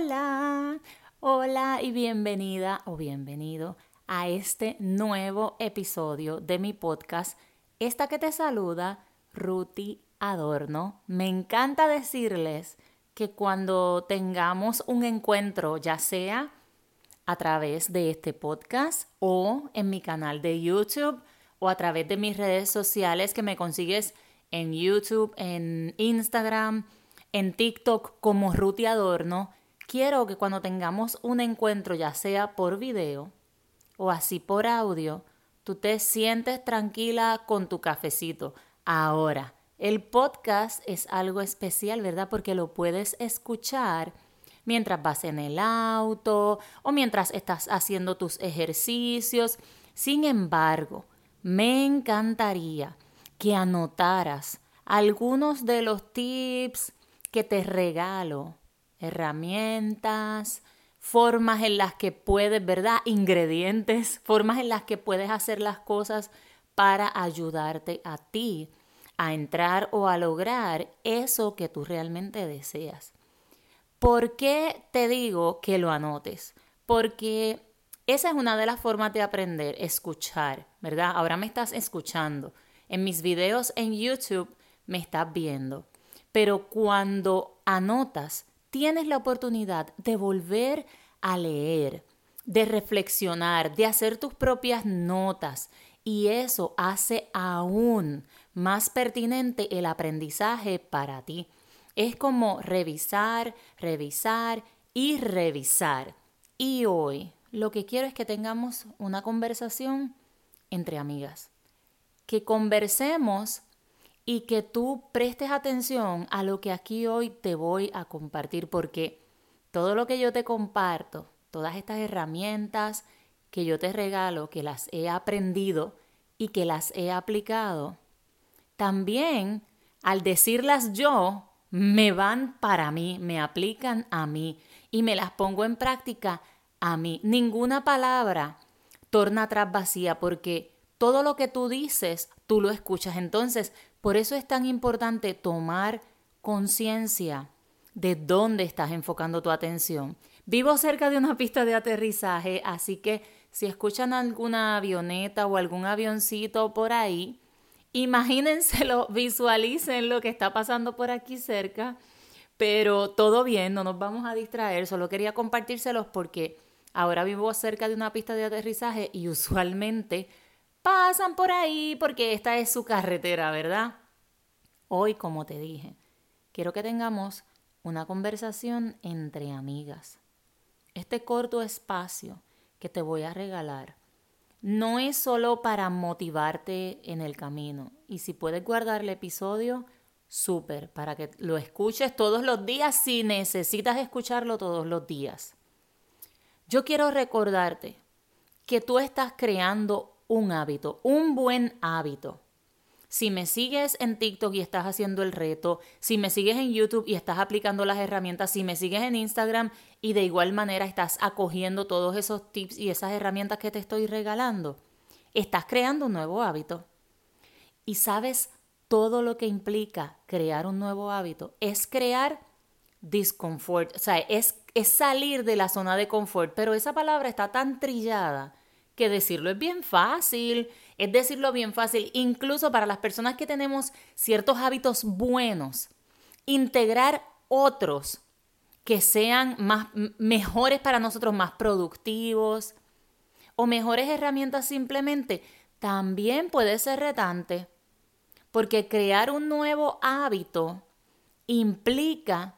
Hola, hola y bienvenida o bienvenido a este nuevo episodio de mi podcast. Esta que te saluda, Ruti Adorno. Me encanta decirles que cuando tengamos un encuentro, ya sea a través de este podcast o en mi canal de YouTube o a través de mis redes sociales que me consigues en YouTube, en Instagram, en TikTok como Ruti Adorno, quiero que cuando tengamos un encuentro, ya sea por video o así por audio, tú te sientes tranquila con tu cafecito. Ahora, el podcast es algo especial, ¿verdad? Porque lo puedes escuchar mientras vas en el auto o mientras estás haciendo tus ejercicios. Sin embargo, me encantaría que anotaras algunos de los tips que te regalo, herramientas, formas en las que puedes, ¿verdad? Ingredientes, formas en las que puedes hacer las cosas para ayudarte a ti a entrar o a lograr eso que tú realmente deseas. ¿Por qué te digo que lo anotes? Porque esa es una de las formas de aprender, escuchar, ¿verdad? Ahora me estás escuchando. En mis videos en YouTube me estás viendo. Pero cuando anotas, tienes la oportunidad de volver a leer, de reflexionar, de hacer tus propias notas. Y eso hace aún más pertinente el aprendizaje para ti. Es como revisar, revisar y revisar. Y hoy lo que quiero es que tengamos una conversación entre amigas. Que conversemos y que tú prestes atención a lo que aquí hoy te voy a compartir, porque todo lo que yo te comparto, todas estas herramientas que yo te regalo, que las he aprendido y que las he aplicado, también al decirlas yo, me van para mí, me aplican a mí y me las pongo en práctica a mí. Ninguna palabra torna atrás vacía porque todo lo que tú dices, tú lo escuchas. Entonces, por eso es tan importante tomar conciencia de dónde estás enfocando tu atención. Vivo cerca de una pista de aterrizaje, así que si escuchan alguna avioneta o algún avioncito por ahí, imagínenselo, visualicen lo que está pasando por aquí cerca, pero todo bien, no nos vamos a distraer, solo quería compartírselos porque ahora vivo cerca de una pista de aterrizaje y usualmente pasan por ahí porque esta es su carretera, ¿verdad? Hoy, como te dije, quiero que tengamos una conversación entre amigas. Este corto espacio que te voy a regalar no es solo para motivarte en el camino. Y si puedes guardar el episodio, súper, para que lo escuches todos los días si necesitas escucharlo todos los días. Yo quiero recordarte que tú estás creando un hábito, un buen hábito. Si me sigues en TikTok y estás haciendo el reto, si me sigues en YouTube y estás aplicando las herramientas, si me sigues en Instagram y de igual manera estás acogiendo todos esos tips y esas herramientas que te estoy regalando, estás creando un nuevo hábito. Y sabes todo lo que implica crear un nuevo hábito, es crear discomfort, o sea, es, es salir de la zona de confort, pero esa palabra está tan trillada que decirlo es bien fácil, es decirlo bien fácil, incluso para las personas que tenemos ciertos hábitos buenos, integrar otros que sean más mejores para nosotros, más productivos o mejores herramientas simplemente, también puede ser retante, porque crear un nuevo hábito implica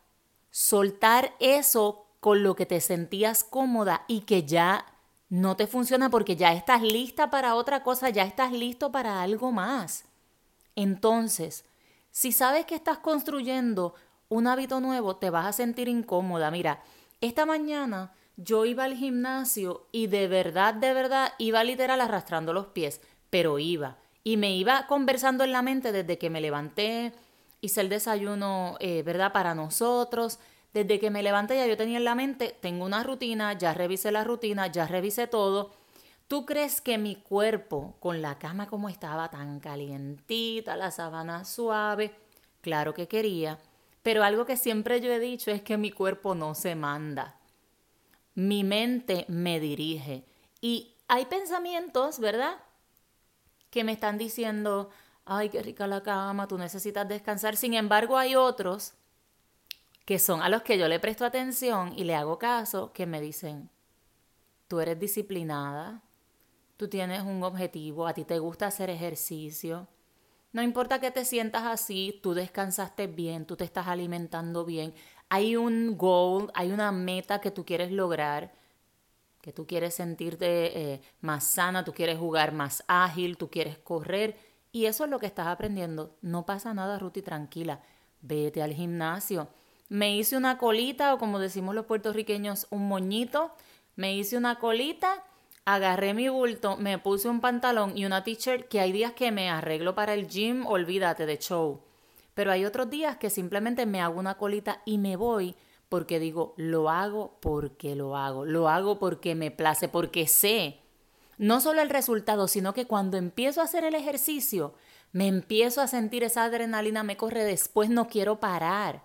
soltar eso con lo que te sentías cómoda y que ya no te funciona porque ya estás lista para otra cosa, ya estás listo para algo más. Entonces, si sabes que estás construyendo un hábito nuevo, te vas a sentir incómoda. Mira, esta mañana yo iba al gimnasio y de verdad, de verdad, iba literal arrastrando los pies, pero iba. Y me iba conversando en la mente desde que me levanté, hice el desayuno, eh, ¿verdad? Para nosotros, desde que me levanté ya yo tenía en la mente, tengo una rutina, ya revisé la rutina, ya revisé todo. ¿Tú crees que mi cuerpo, con la cama como estaba tan calientita, la sábana suave, claro que quería Pero algo que siempre yo he dicho es que mi cuerpo no se manda. Mi mente me dirige. Y hay pensamientos, ¿verdad? Que me están diciendo, ay, qué rica la cama, tú necesitas descansar. Sin embargo, hay otros que son a los que yo le presto atención y le hago caso, que me dicen, tú eres disciplinada, tú tienes un objetivo, a ti te gusta hacer ejercicio, no importa que te sientas así, tú descansaste bien, tú te estás alimentando bien. Hay un goal, hay una meta que tú quieres lograr, que tú quieres sentirte eh, más sana, tú quieres jugar más ágil, tú quieres correr. Y eso es lo que estás aprendiendo. No pasa nada, Ruti, tranquila. Vete al gimnasio. Me hice una colita, o como decimos los puertorriqueños, un moñito. Me hice una colita agarré mi bulto, me puse un pantalón y una t-shirt que hay días que me arreglo para el gym, olvídate de show. Pero hay otros días que simplemente me hago una colita y me voy porque digo, lo hago porque lo hago, lo hago porque me place, porque sé no solo el resultado, sino que cuando empiezo a hacer el ejercicio, me empiezo a sentir esa adrenalina, me corre después, no quiero parar.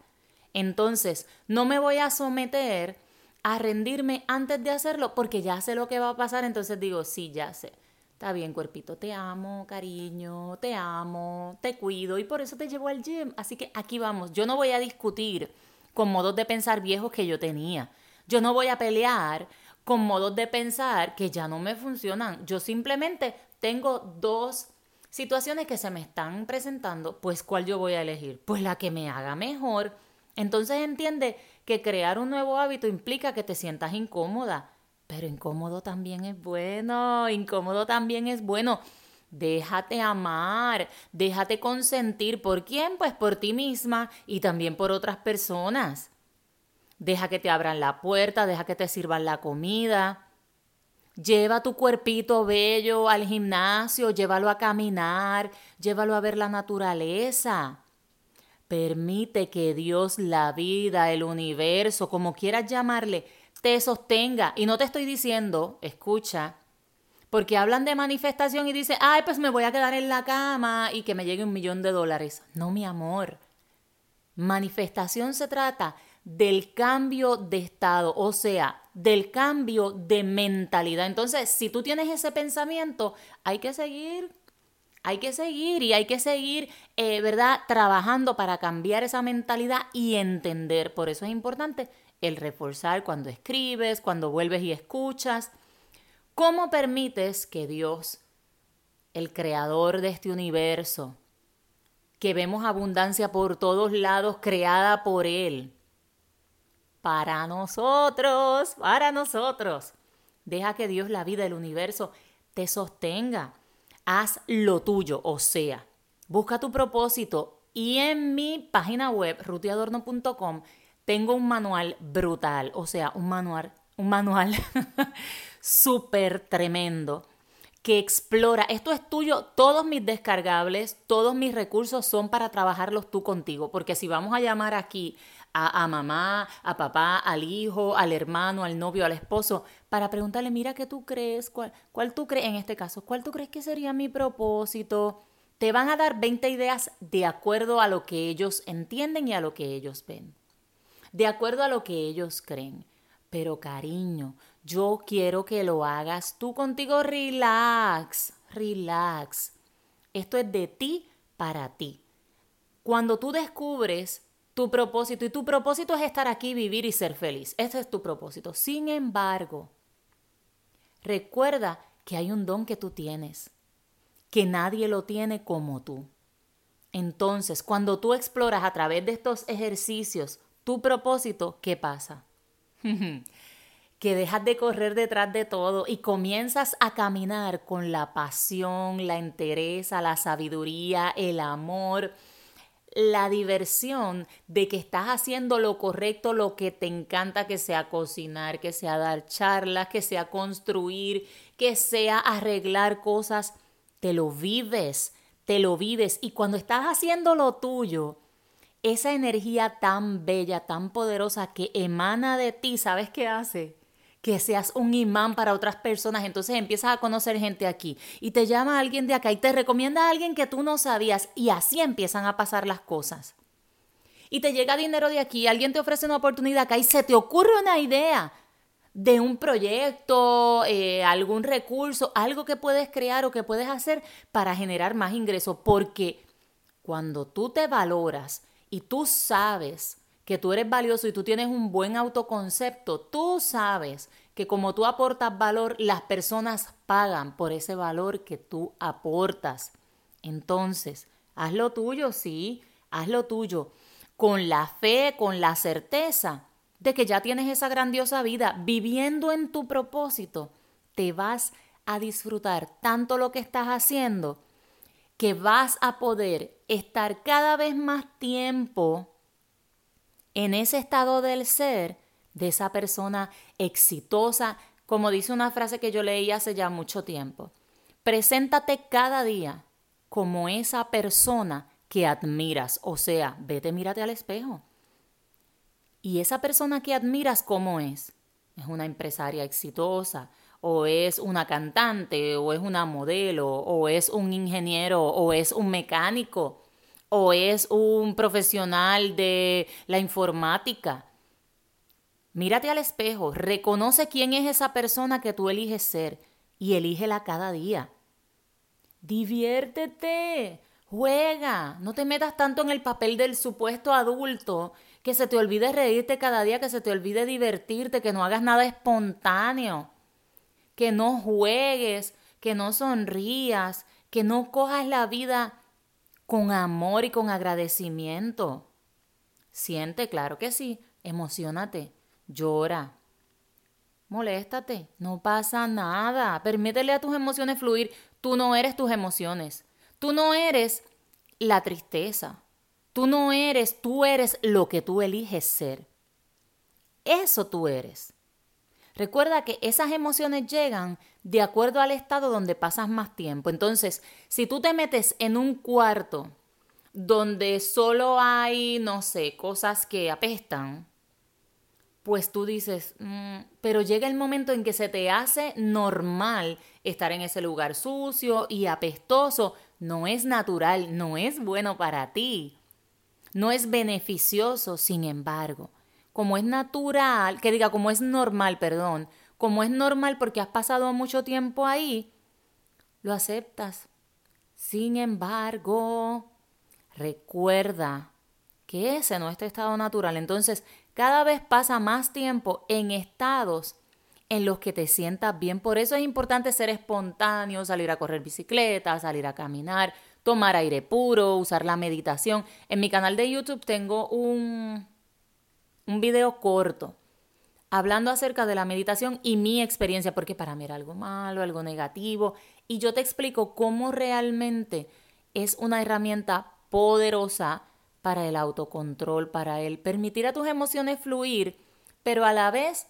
Entonces, no me voy a someter a rendirme antes de hacerlo porque ya sé lo que va a pasar, entonces digo, sí, ya sé. Está bien, cuerpito, te amo, cariño, te amo, te cuido y por eso te llevo al gym. Así que aquí vamos. Yo no voy a discutir con modos de pensar viejos que yo tenía. Yo no voy a pelear con modos de pensar que ya no me funcionan. Yo simplemente tengo dos situaciones que se me están presentando, pues ¿cuál yo voy a elegir? Pues la que me haga mejor. Entonces entiende que crear un nuevo hábito implica que te sientas incómoda, pero incómodo también es bueno, incómodo también es bueno. Déjate amar, déjate consentir. ¿Por quién? Pues por ti misma y también por otras personas. Deja que te abran la puerta, deja que te sirvan la comida. Lleva tu cuerpito bello al gimnasio, llévalo a caminar, llévalo a ver la naturaleza. Permite que Dios, la vida, el universo, como quieras llamarle, te sostenga. Y no te estoy diciendo, escucha, porque hablan de manifestación y dice, ay, pues me voy a quedar en la cama y que me llegue un millón de dólares. No, mi amor. Manifestación se trata del cambio de estado, o sea, del cambio de mentalidad. Entonces, si tú tienes ese pensamiento, hay que seguir hay que seguir y hay que seguir, eh, ¿verdad?, trabajando para cambiar esa mentalidad y entender. Por eso es importante el reforzar cuando escribes, cuando vuelves y escuchas. ¿Cómo permites que Dios, el creador de este universo, que vemos abundancia por todos lados, creada por Él, para nosotros, para nosotros, deja que Dios, la vida, el universo, te sostenga haz lo tuyo, o sea, busca tu propósito y en mi página web, rutiadorno.com, tengo un manual brutal, o sea, un manual, un manual súper tremendo que explora, esto es tuyo, todos mis descargables, todos mis recursos son para trabajarlos tú contigo, porque si vamos a llamar aquí a, mamá, a papá, al hijo, al hermano, al novio, al esposo, para preguntarle, mira, ¿qué tú crees? ¿Cuál, tú crees, en este caso, cuál tú crees que sería mi propósito? Te van a dar 20 ideas de acuerdo a lo que ellos entienden y a lo que ellos ven, de acuerdo a lo que ellos creen. Pero cariño, yo quiero que lo hagas tú contigo, relax, relax. Esto es de ti para ti. Cuando tú descubres tu propósito. Y tu propósito es estar aquí, vivir y ser feliz. Ese es tu propósito. Sin embargo, recuerda que hay un don que tú tienes, que nadie lo tiene como tú. Entonces, cuando tú exploras a través de estos ejercicios tu propósito, ¿qué pasa? que dejas de correr detrás de todo y comienzas a caminar con la pasión, la entereza, la sabiduría, el amor, la diversión de que estás haciendo lo correcto, lo que te encanta, que sea cocinar, que sea dar charlas, que sea construir, que sea arreglar cosas, te lo vives, te lo vives. Y cuando estás haciendo lo tuyo, esa energía tan bella, tan poderosa que emana de ti, ¿sabes qué hace? Que seas un imán para otras personas, entonces empiezas a conocer gente aquí y te llama alguien de acá y te recomienda a alguien que tú no sabías y así empiezan a pasar las cosas. y te llega dinero de aquí, alguien te ofrece una oportunidad acá y se te ocurre una idea de un proyecto, eh, algún recurso, algo que puedes crear o que puedes hacer para generar más ingresos. Porque cuando tú te valoras y tú sabes que tú eres valioso y tú tienes un buen autoconcepto, tú sabes que como tú aportas valor, las personas pagan por ese valor que tú aportas. Entonces, haz lo tuyo, sí, haz lo tuyo, con la fe, con la certeza de que ya tienes esa grandiosa vida, viviendo en tu propósito, te vas a disfrutar tanto lo que estás haciendo que vas a poder estar cada vez más tiempo en ese estado del ser de esa persona exitosa, como dice una frase que yo leí hace ya mucho tiempo. Preséntate cada día como esa persona que admiras, o sea, vete, mírate al espejo. Y esa persona que admiras, ¿cómo es? Es una empresaria exitosa, o es una cantante, o es una modelo, o es un ingeniero, o es un mecánico, o es un profesional de la informática. Mírate al espejo, reconoce quién es esa persona que tú eliges ser y elígela cada día. Diviértete, juega, no te metas tanto en el papel del supuesto adulto que se te olvide reírte cada día, que se te olvide divertirte, que no hagas nada espontáneo, que no juegues, que no sonrías, que no cojas la vida con amor y con agradecimiento. Siente, claro que sí, emocionate, llora, moléstate, no pasa nada, permítele a tus emociones fluir, tú no eres tus emociones, tú no eres la tristeza, Tú no eres, tú eres lo que tú eliges ser. Eso tú eres. Recuerda que esas emociones llegan de acuerdo al estado donde pasas más tiempo. Entonces, si tú te metes en un cuarto donde solo hay, no sé, cosas que apestan, pues tú dices, mm", pero llega el momento en que se te hace normal estar en ese lugar sucio y apestoso. No es natural, no es bueno para ti. No es beneficioso, sin embargo, como es natural, que diga, como es normal, perdón, como es normal porque has pasado mucho tiempo ahí, lo aceptas. Sin embargo, recuerda que ese no es tu estado natural. Entonces, cada vez pasa más tiempo en estados en los que te sientas bien. Por eso es importante ser espontáneo, salir a correr bicicleta, salir a caminar, tomar aire puro, usar la meditación. En mi canal de YouTube tengo un, un video corto hablando acerca de la meditación y mi experiencia, porque para mí era algo malo, algo negativo, y yo te explico cómo realmente es una herramienta poderosa para el autocontrol, para el permitir a tus emociones fluir, pero a la vez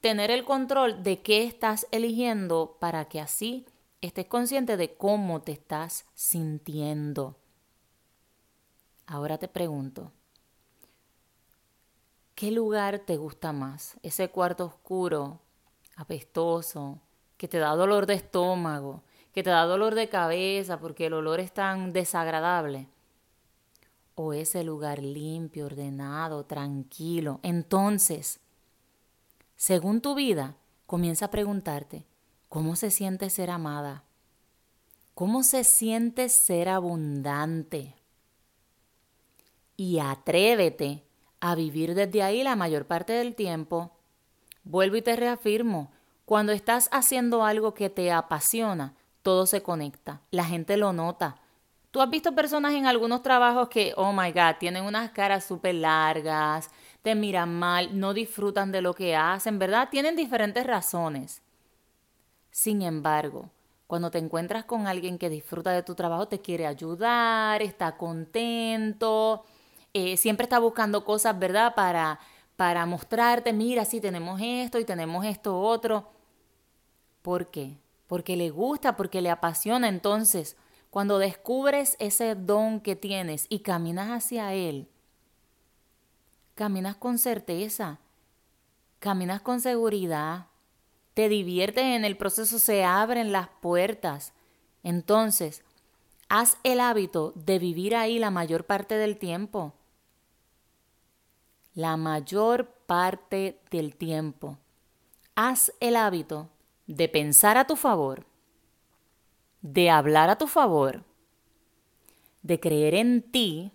tener el control de qué estás eligiendo para que así estés consciente de cómo te estás sintiendo. Ahora te pregunto, ¿qué lugar te gusta más? Ese cuarto oscuro, apestoso, que te da dolor de estómago, que te da dolor de cabeza porque el olor es tan desagradable. O ese lugar limpio, ordenado, tranquilo. Entonces, según tu vida, comienza a preguntarte, ¿Cómo se siente ser amada? ¿Cómo se siente ser abundante? Y atrévete a vivir desde ahí la mayor parte del tiempo. Vuelvo y te reafirmo, cuando estás haciendo algo que te apasiona, todo se conecta, la gente lo nota. Tú has visto personas en algunos trabajos que, oh my God, tienen unas caras súper largas, te miran mal, no disfrutan de lo que hacen, ¿verdad? Tienen diferentes razones. Sin embargo, cuando te encuentras con alguien que disfruta de tu trabajo, te quiere ayudar, está contento, eh, siempre está buscando cosas, ¿verdad? Para, para mostrarte, mira, sí, tenemos esto y tenemos esto otro. ¿Por qué? Porque le gusta, porque le apasiona. Entonces, cuando descubres ese don que tienes y caminas hacia él, caminas con certeza, caminas con seguridad, te diviertes en el proceso, se abren las puertas. Entonces, haz el hábito de vivir ahí la mayor parte del tiempo. La mayor parte del tiempo. Haz el hábito de pensar a tu favor, de hablar a tu favor, de creer en ti.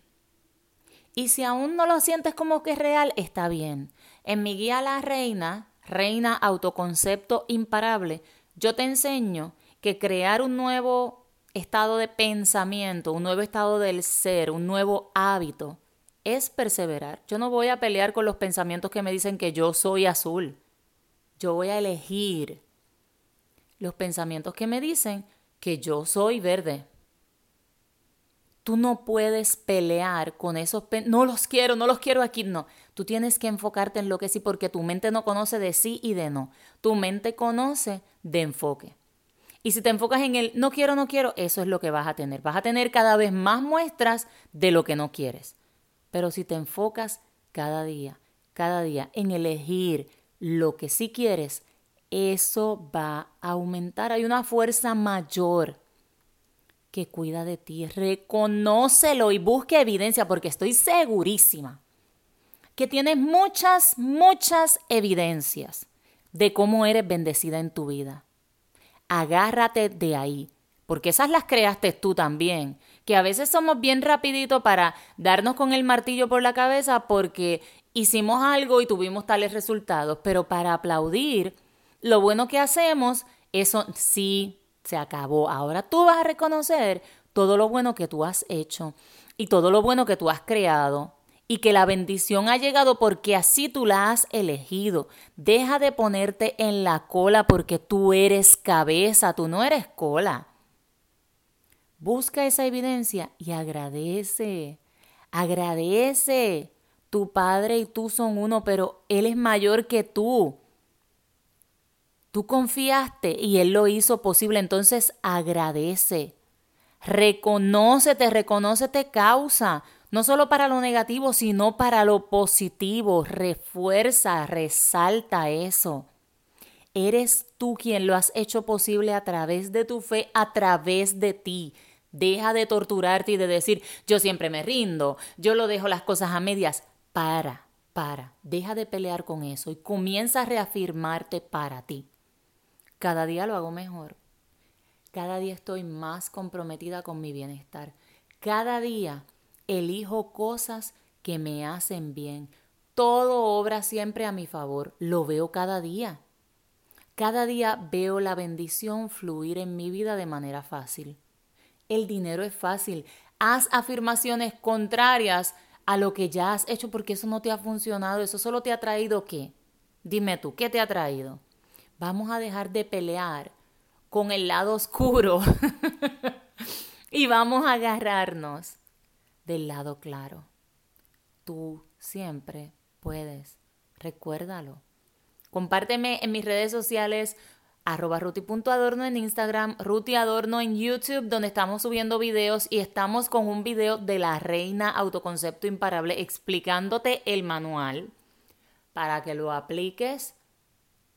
Y si aún no lo sientes como que es real, está bien. En mi guía La Reina, Reina Autoconcepto Imparable, yo te enseño que crear un nuevo estado de pensamiento, un nuevo estado del ser, un nuevo hábito, es perseverar. Yo no voy a pelear con los pensamientos que me dicen que yo soy azul. Yo voy a elegir los pensamientos que me dicen que yo soy verde. Tú no puedes pelear con esos no los quiero, no los quiero aquí, no. Tú tienes que enfocarte en lo que sí porque tu mente no conoce de sí y de no. Tu mente conoce de enfoque. Y si te enfocas en el no quiero, no quiero, eso es lo que vas a tener. Vas a tener cada vez más muestras de lo que no quieres. Pero si te enfocas cada día, cada día en elegir lo que sí quieres, eso va a aumentar. Hay una fuerza mayor que cuida de ti. Reconócelo y busque evidencia porque estoy segurísima que tienes muchas, muchas evidencias de cómo eres bendecida en tu vida. Agárrate de ahí, porque esas las creaste tú también, que a veces somos bien rapidito para darnos con el martillo por la cabeza porque hicimos algo y tuvimos tales resultados, pero para aplaudir lo bueno que hacemos, eso sí se acabó. Ahora tú vas a reconocer todo lo bueno que tú has hecho y todo lo bueno que tú has creado y que la bendición ha llegado porque así tú la has elegido. Deja de ponerte en la cola porque tú eres cabeza, tú no eres cola. Busca esa evidencia y agradece. Agradece. Tu padre y tú son uno, pero Él es mayor que tú. Tú confiaste y Él lo hizo posible, entonces agradece. Reconócete, reconócete causa, no solo para lo negativo, sino para lo positivo. Refuerza, resalta eso. Eres tú quien lo has hecho posible a través de tu fe, a través de ti. Deja de torturarte y de decir, yo siempre me rindo, yo lo dejo las cosas a medias. Para, para, deja de pelear con eso y comienza a reafirmarte para ti. Cada día lo hago mejor. Cada día estoy más comprometida con mi bienestar. Cada día elijo cosas que me hacen bien. Todo obra siempre a mi favor. Lo veo cada día. Cada día veo la bendición fluir en mi vida de manera fácil. El dinero es fácil. Haz afirmaciones contrarias a lo que ya has hecho porque eso no te ha funcionado. Eso solo te ha traído qué. Dime tú, ¿qué te ha traído? Vamos a dejar de pelear con el lado oscuro y vamos a agarrarnos del lado claro. Tú siempre puedes. Recuérdalo. Compárteme en mis redes sociales arroba ruti.adorno en Instagram, rutiadorno en YouTube, donde estamos subiendo videos y estamos con un video de la reina autoconcepto imparable explicándote el manual para que lo apliques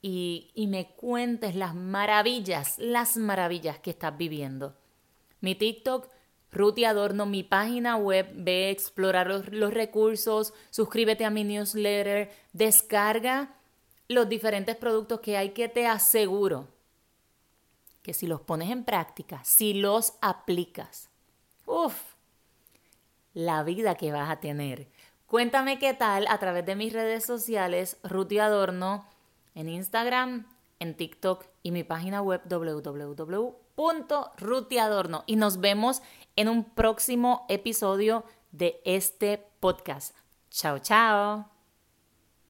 y, me cuentes las maravillas, las maravillas que estás viviendo. Mi TikTok, Ruti Adorno, mi página web, ve explorar los, los, recursos, suscríbete a mi newsletter, descarga los diferentes productos que hay que te aseguro que si los pones en práctica, si los aplicas, uff, la vida que vas a tener. Cuéntame qué tal a través de mis redes sociales, Ruti Adorno, en Instagram, en TikTok y mi página web www.rutiadorno. Y nos vemos en un próximo episodio de este podcast. Chao, chao.